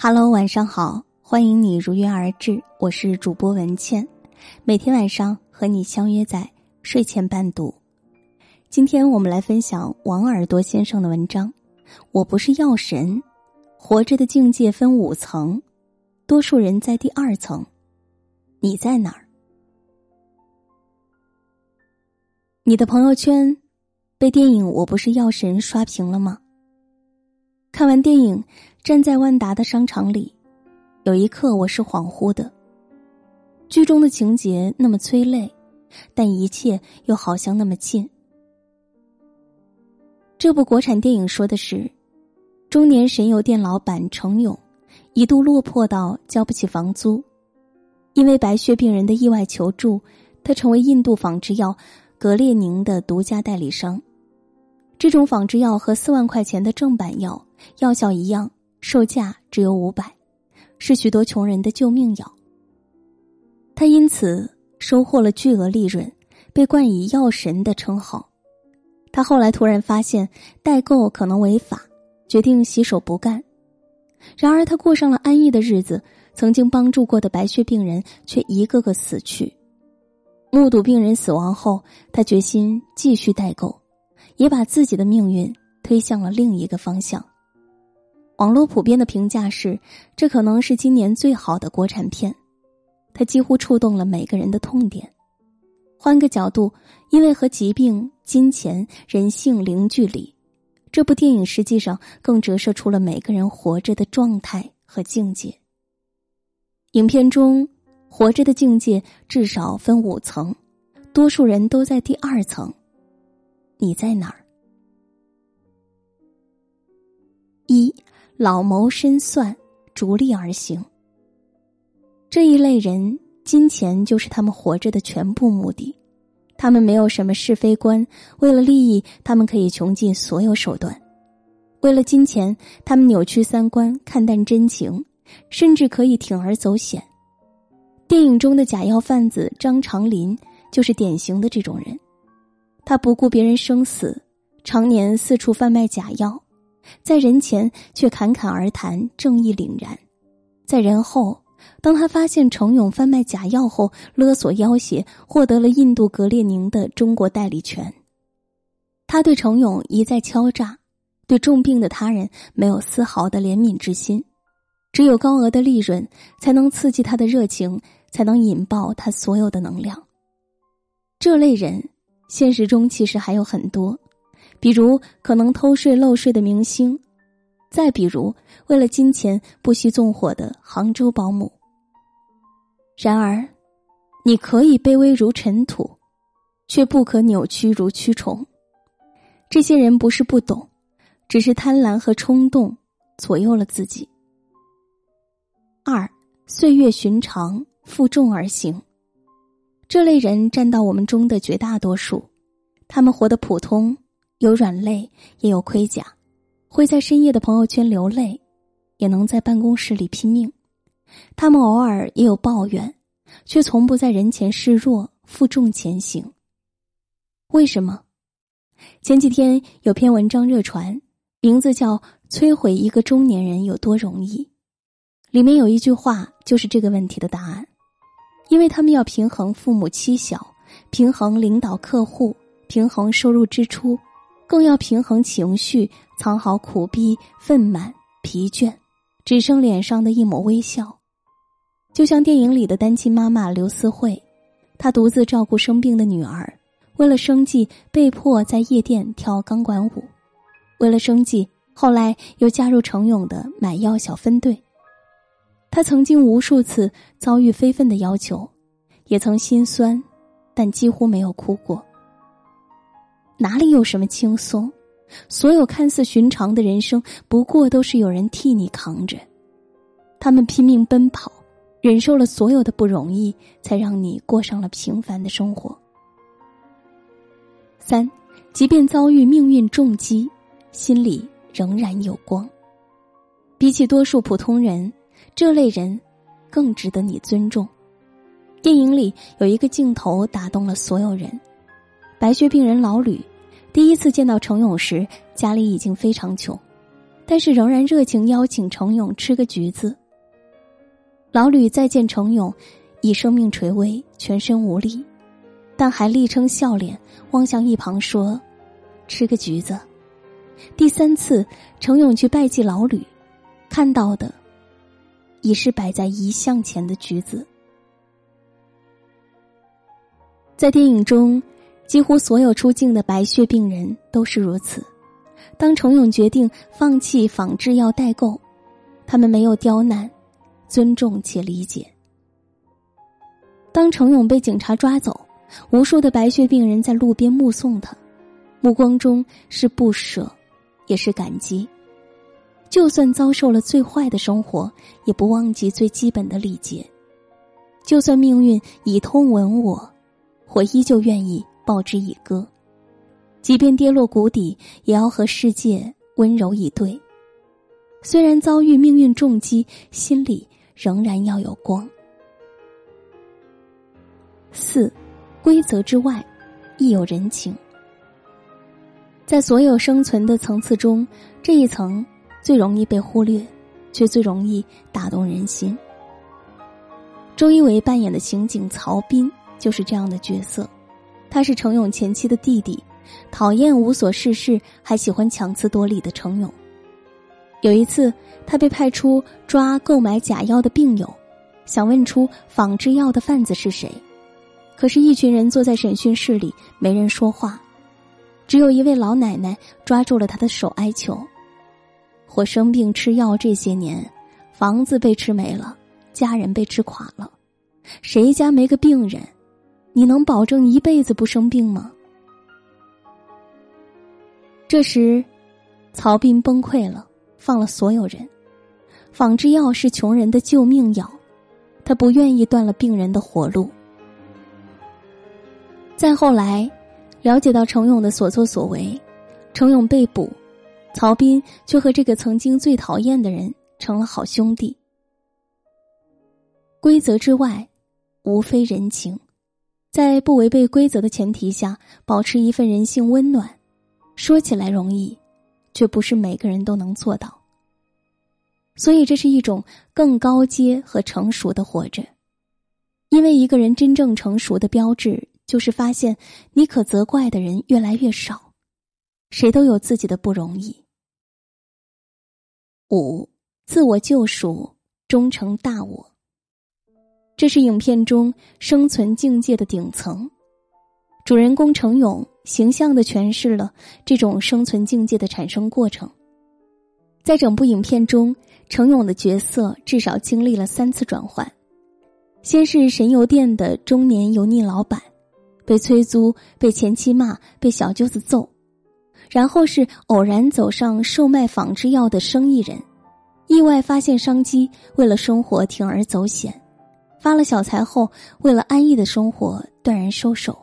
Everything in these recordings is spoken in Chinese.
Hello，晚上好，欢迎你如约而至，我是主播文倩，每天晚上和你相约在睡前伴读。今天我们来分享王耳朵先生的文章。我不是药神，活着的境界分五层，多数人在第二层，你在哪儿？你的朋友圈被电影《我不是药神》刷屏了吗？看完电影。站在万达的商场里，有一刻我是恍惚的。剧中的情节那么催泪，但一切又好像那么近。这部国产电影说的是，中年神油店老板程勇一度落魄到交不起房租，因为白血病人的意外求助，他成为印度仿制药格列宁的独家代理商。这种仿制药和四万块钱的正版药药效一样。售价只有五百，是许多穷人的救命药。他因此收获了巨额利润，被冠以“药神”的称号。他后来突然发现代购可能违法，决定洗手不干。然而他过上了安逸的日子，曾经帮助过的白血病人却一个个死去。目睹病人死亡后，他决心继续代购，也把自己的命运推向了另一个方向。网络普遍的评价是，这可能是今年最好的国产片，它几乎触动了每个人的痛点。换个角度，因为和疾病、金钱、人性零距离，这部电影实际上更折射出了每个人活着的状态和境界。影片中，活着的境界至少分五层，多数人都在第二层，你在哪儿？老谋深算，逐利而行。这一类人，金钱就是他们活着的全部目的。他们没有什么是非观，为了利益，他们可以穷尽所有手段；为了金钱，他们扭曲三观，看淡真情，甚至可以铤而走险。电影中的假药贩子张长林就是典型的这种人。他不顾别人生死，常年四处贩卖假药。在人前却侃侃而谈，正义凛然；在人后，当他发现程勇贩卖假药后，勒索要挟，获得了印度格列宁的中国代理权。他对程勇一再敲诈，对重病的他人没有丝毫的怜悯之心，只有高额的利润才能刺激他的热情，才能引爆他所有的能量。这类人，现实中其实还有很多。比如可能偷税漏税的明星，再比如为了金钱不惜纵火的杭州保姆。然而，你可以卑微如尘土，却不可扭曲如蛆虫。这些人不是不懂，只是贪婪和冲动左右了自己。二，岁月寻常，负重而行。这类人占到我们中的绝大多数，他们活得普通。有软肋，也有盔甲，会在深夜的朋友圈流泪，也能在办公室里拼命。他们偶尔也有抱怨，却从不在人前示弱，负重前行。为什么？前几天有篇文章热传，名字叫《摧毁一个中年人有多容易》，里面有一句话就是这个问题的答案：因为他们要平衡父母妻小，平衡领导客户，平衡收入支出。更要平衡情绪，藏好苦逼、愤满、疲倦，只剩脸上的一抹微笑。就像电影里的单亲妈妈刘思慧，她独自照顾生病的女儿，为了生计被迫在夜店跳钢管舞，为了生计后来又加入程勇的买药小分队。他曾经无数次遭遇非分的要求，也曾心酸，但几乎没有哭过。哪里有什么轻松？所有看似寻常的人生，不过都是有人替你扛着。他们拼命奔跑，忍受了所有的不容易，才让你过上了平凡的生活。三，即便遭遇命运重击，心里仍然有光。比起多数普通人，这类人更值得你尊重。电影里有一个镜头打动了所有人。白血病人老吕，第一次见到程勇时，家里已经非常穷，但是仍然热情邀请程勇吃个橘子。老吕再见程勇，已生命垂危，全身无力，但还力撑笑脸望向一旁说：“吃个橘子。”第三次，程勇去拜祭老吕，看到的已是摆在遗像前的橘子。在电影中，几乎所有出境的白血病人都是如此。当程勇决定放弃仿制药代购，他们没有刁难，尊重且理解。当程勇被警察抓走，无数的白血病人在路边目送他，目光中是不舍，也是感激。就算遭受了最坏的生活，也不忘记最基本的礼节。就算命运以痛吻我，我依旧愿意报之以歌。即便跌落谷底，也要和世界温柔以对。虽然遭遇命运重击，心里仍然要有光。四，规则之外，亦有人情。在所有生存的层次中，这一层最容易被忽略，却最容易打动人心。周一围扮演的刑警曹斌就是这样的角色，他是程勇前妻的弟弟。讨厌无所事事还喜欢强词夺理的程勇。有一次，他被派出抓购买假药的病友，想问出仿制药的贩子是谁，可是，一群人坐在审讯室里，没人说话，只有一位老奶奶抓住了他的手，哀求：“我生病吃药这些年，房子被吃没了，家人被吃垮了，谁家没个病人？你能保证一辈子不生病吗？”这时，曹斌崩溃了，放了所有人。仿制药是穷人的救命药，他不愿意断了病人的活路。再后来，了解到程勇的所作所为，程勇被捕，曹斌却和这个曾经最讨厌的人成了好兄弟。规则之外，无非人情，在不违背规则的前提下，保持一份人性温暖。说起来容易，却不是每个人都能做到。所以，这是一种更高阶和成熟的活着。因为一个人真正成熟的标志，就是发现你可责怪的人越来越少。谁都有自己的不容易。五，自我救赎，终成大我。这是影片中生存境界的顶层。主人公程勇形象的诠释了这种生存境界的产生过程。在整部影片中，程勇的角色至少经历了三次转换：先是神油店的中年油腻老板，被催租、被前妻骂、被小舅子揍；然后是偶然走上售卖仿制药的生意人，意外发现商机，为了生活铤而走险，发了小财后，为了安逸的生活断然收手。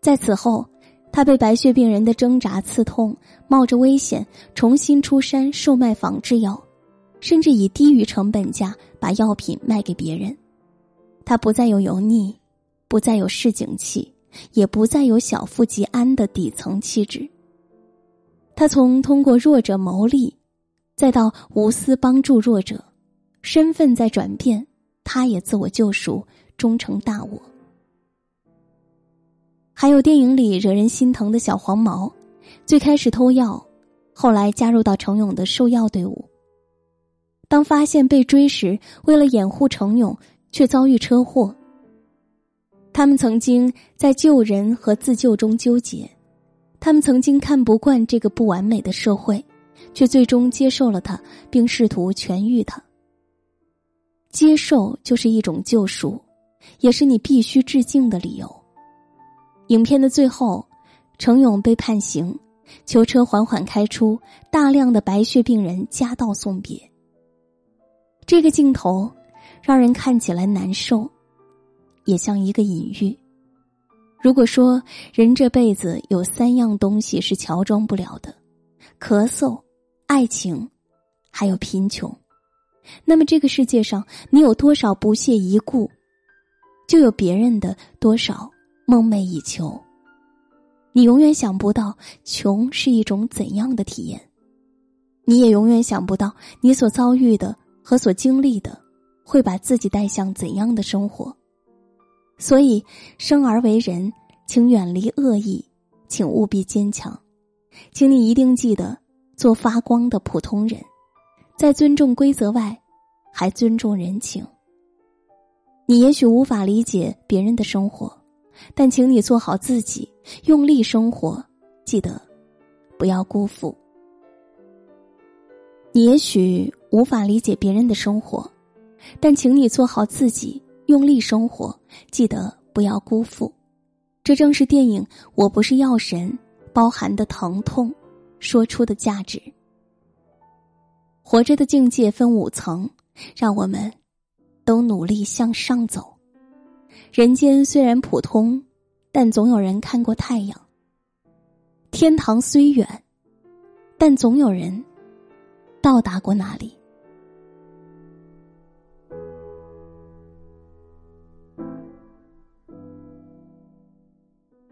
在此后，他被白血病人的挣扎刺痛，冒着危险重新出山售卖仿制药，甚至以低于成本价把药品卖给别人。他不再有油腻，不再有市井气，也不再有小富即安的底层气质。他从通过弱者谋利，再到无私帮助弱者，身份在转变，他也自我救赎，终成大我。还有电影里惹人心疼的小黄毛，最开始偷药，后来加入到程勇的售药队伍。当发现被追时，为了掩护程勇，却遭遇车祸。他们曾经在救人和自救中纠结，他们曾经看不惯这个不完美的社会，却最终接受了他，并试图痊愈他。接受就是一种救赎，也是你必须致敬的理由。影片的最后，程勇被判刑，囚车缓缓开出，大量的白血病人夹道送别。这个镜头让人看起来难受，也像一个隐喻。如果说人这辈子有三样东西是乔装不了的，咳嗽、爱情，还有贫穷，那么这个世界上你有多少不屑一顾，就有别人的多少。梦寐以求，你永远想不到穷是一种怎样的体验。你也永远想不到你所遭遇的和所经历的，会把自己带向怎样的生活。所以，生而为人，请远离恶意，请务必坚强，请你一定记得做发光的普通人，在尊重规则外，还尊重人情。你也许无法理解别人的生活，但请你做好自己，用力生活，记得不要辜负。你也许无法理解别人的生活，但请你做好自己。用力生活，记得不要辜负。这正是电影《我不是药神》包含的疼痛，说出的价值。活着的境界分五层，让我们都努力向上走。人间虽然普通，但总有人看过太阳。天堂虽远，但总有人到达过那里。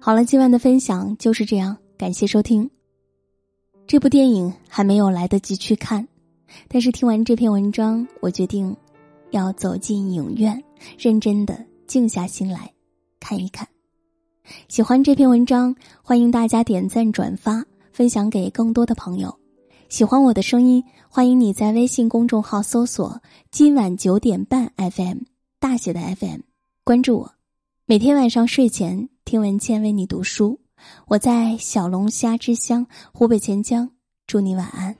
好了，今晚的分享就是这样，感谢收听。这部电影还没有来得及去看，但是听完这篇文章，我决定要走进影院，认真的静下心来看一看。喜欢这篇文章，欢迎大家点赞、转发、分享给更多的朋友。喜欢我的声音，欢迎你在微信公众号搜索“今晚九点半 FM” 大写的 FM，关注我。每天晚上睡前听文倩为你读书，我在小龙虾之乡湖北潜江，祝你晚安。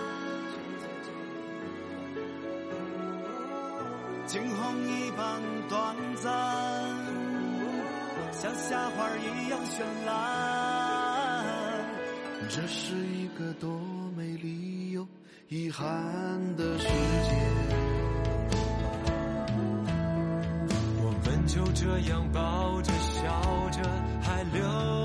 惊鸿一般短暂，像夏花一样绚烂。这是一个多美丽又遗憾的世界。我们就这样抱着笑着，还流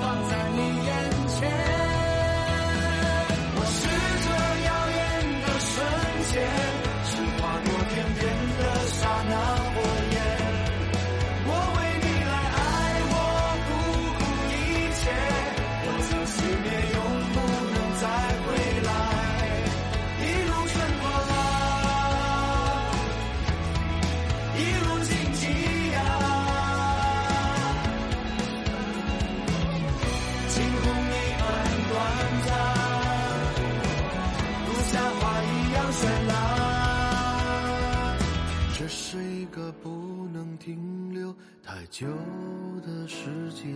放在你眼前。是一个不能停留太久的世界。